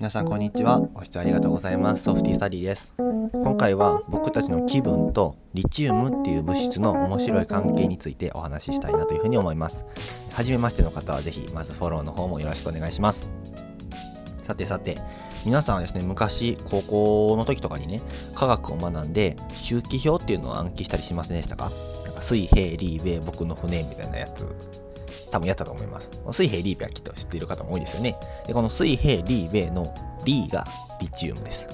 皆さんこんにちは。ご視聴ありがとうございます。ソフティスタディです。今回は僕たちの気分とリチウムっていう物質の面白い関係についてお話ししたいなというふうに思います。初めましての方はぜひまずフォローの方もよろしくお願いします。さてさて皆さんはですね昔高校の時とかにね科学を学んで周期表っていうのを暗記したりしませんでしたか？なんか水平リーベ僕の船みたいなやつ。多分やったと思います。水平リーベはきっと知っている方も多いですよね。で、この水平リーベのリーがリチウムです。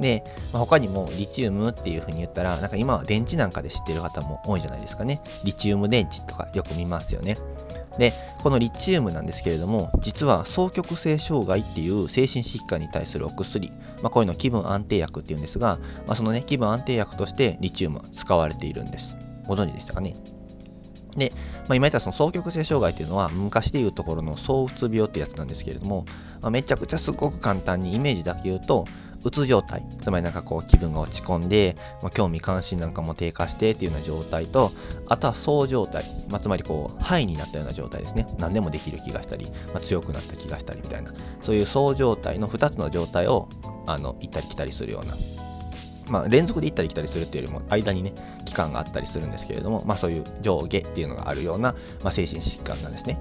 で、まあ、他にもリチウムっていう風に言ったら、なんか今は電池なんかで知っている方も多いじゃないですかね。リチウム電池とかよく見ますよね。で、このリチウムなんですけれども、実は双極性障害っていう精神疾患に対するお薬、まあ、こういうの気分安定薬っていうんですが、まあ、そのね、気分安定薬としてリチウムは使われているんです。ご存知でしたかね？で、まあ、今言ったその双極性障害っていうのは昔でいうところの躁うつ病ってやつなんですけれども、まあ、めちゃくちゃすごく簡単にイメージだけ言うとうつ状態つまりなんかこう気分が落ち込んで、まあ、興味関心なんかも低下してっていうような状態とあとは躁状態、まあ、つまりこうハイになったような状態ですね。何でもできる気がしたり、まあ、強くなった気がしたりみたいな。そういう躁状態の2つの状態をあの行ったり来たりするようなまあ、連続で行ったり来たりするっていうよりも間にね期間があったりするんですけれども、まあ、そういう上下っていうのがあるような、まあ、精神疾患なんですね。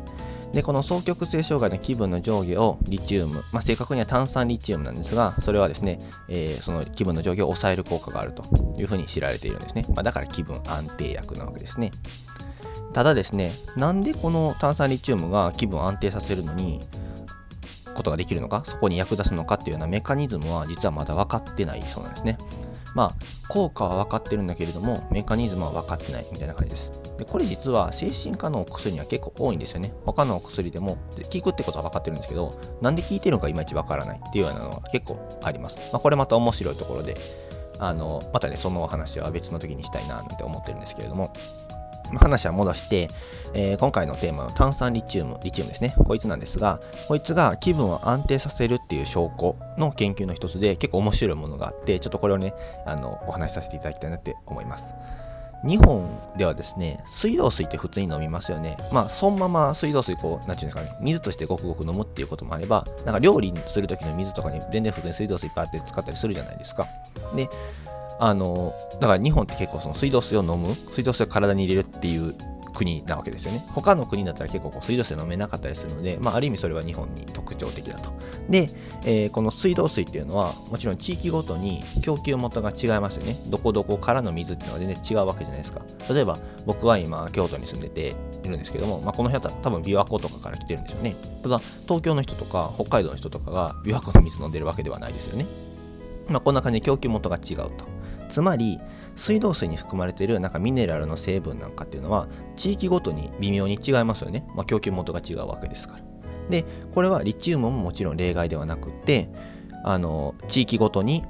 でこの双極性障害の気分の上下をリチウム、まあ、正確には炭酸リチウムなんですがそれはですね、えー、その気分の上下を抑える効果があるというふうに知られているんですね、まあ、だから気分安定薬なわけですね。ただですねなんでこの炭酸リチウムが気分を安定させるのにことができるのかそこに役立つのかっていうようなメカニズムは実はまだ分かってないそうなんですね。まあ、効果は分かってるんだけれども、メカニズムは分かってないみたいな感じです。でこれ実は精神科のお薬には結構多いんですよね。他のお薬でも、効くってことは分かってるんですけど、なんで効いてるのかいまいち分からないっていうようなのが結構あります。まあ、これまた面白いところで、あのまたね、そのお話は別の時にしたいなって思ってるんですけれども、話は戻して、えー、今回のテーマの炭酸リチウム、リチウムですね。こいつなんですが、こいつが気分を安定させるっていう証拠の研究の一つで結構面白いものがあって、ちょっとこれをね、あのお話しさせていただきたいなって思います。日本ではですね、水道水って普通に飲みますよね。まあ、そのまま水道水、こう、なんていうんですかね、水としてごくごく飲むっていうこともあれば、なんか料理するときの水とかに全然普通に水道水パーって使ったりするじゃないですか。で、あのだから日本って結構その水道水を飲む水道水を体に入れるっていう国なわけですよね。他の国だったら結構こう水道水飲めなかったりするので、まあ、ある意味それは日本に特徴的だと。で、えー、この水道水っていうのはもちろん地域ごとに供給元が違いますよね。どこどこからの水っていうのは全然違うわけじゃないですか。例えば僕は今京都に住んでているんですけども、まあ、この辺は多分琵琶湖とかから来てるんでしょうね。ただ東京の人とか北海道の人とかが琵琶湖の水飲んでるわけではないですよね。まあ、こんな感じで供給元が違うと。つまり水道水に含まれているなんかミネラルの成分なんかっていうのは地域ごとに微妙に違いますよね、まあ、供給元が違うわけですから。でこれはリチウムももちろん例外ではなくってあの地域ごとに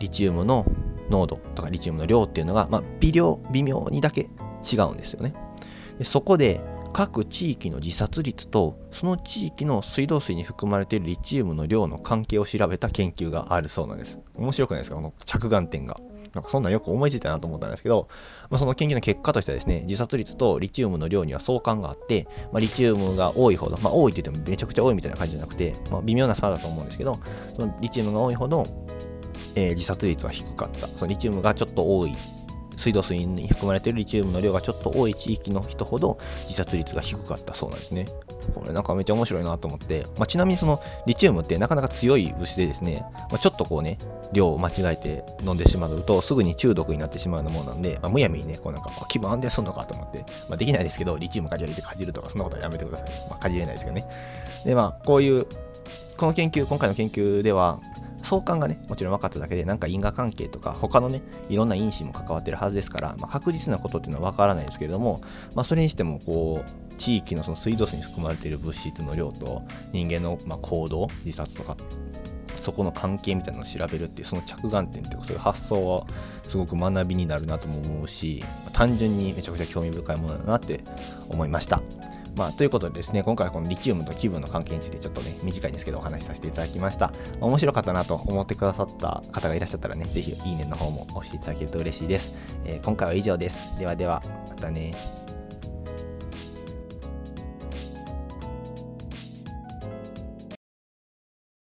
リチウムの濃度とかリチウムの量っていうのが、まあ、微量微妙にだけ違うんですよね。でそこで各地域の自殺率とその地域の水道水に含まれているリチウムの量の関係を調べた研究があるそうなんです。面白くないですか？この着眼点が。なんかそんなんよく思いついたなと思ったんですけど、まあ、その研究の結果としてはですね、自殺率とリチウムの量には相関があって、まあ、リチウムが多いほど、まあ、多いって言ってもめちゃくちゃ多いみたいな感じじゃなくて、まあ、微妙な差だと思うんですけど、そのリチウムが多いほど、えー、自殺率は低かった。そのリチウムがちょっと多い水道水に含まれているリチウムの量がちょっと多い地域の人ほど自殺率が低かったそうなんですね。これなんかめっちゃ面白いなと思って、まあ、ちなみにそのリチウムってなかなか強い物質でですね、まあ、ちょっとこうね、量を間違えて飲んでしまうとすぐに中毒になってしまうようなものなんで、まあ、むやみにね、こうなんか気分安定するのかと思って、まあ、できないですけど、リチウムかじられてかじるとかそんなことはやめてください。まあ、かじれないですけどね。で、まあ、こういう、この研究、今回の研究では、相関がね、もちろん分かっただけで、なんか因果関係とか、他のね、いろんな因子も関わってるはずですから、まあ、確実なことっていうのは分からないですけれども、まあ、それにしても、こう、地域のその水道水に含まれている物質の量と人間のま行動、自殺とか、そこの関係みたいなのを調べるっていう、その着眼点っていうか、そういう発想はすごく学びになるなとも思うし、単純にめちゃくちゃ興味深いものだなって思いました。まあ、ということでですね、今回はこのリチウムと気分の関係についてちょっとね、短いんですけどお話しさせていただきました。面白かったなと思ってくださった方がいらっしゃったらね、ぜひいいねの方も押していただけると嬉しいです。えー、今回は以上です。ではでは、またね。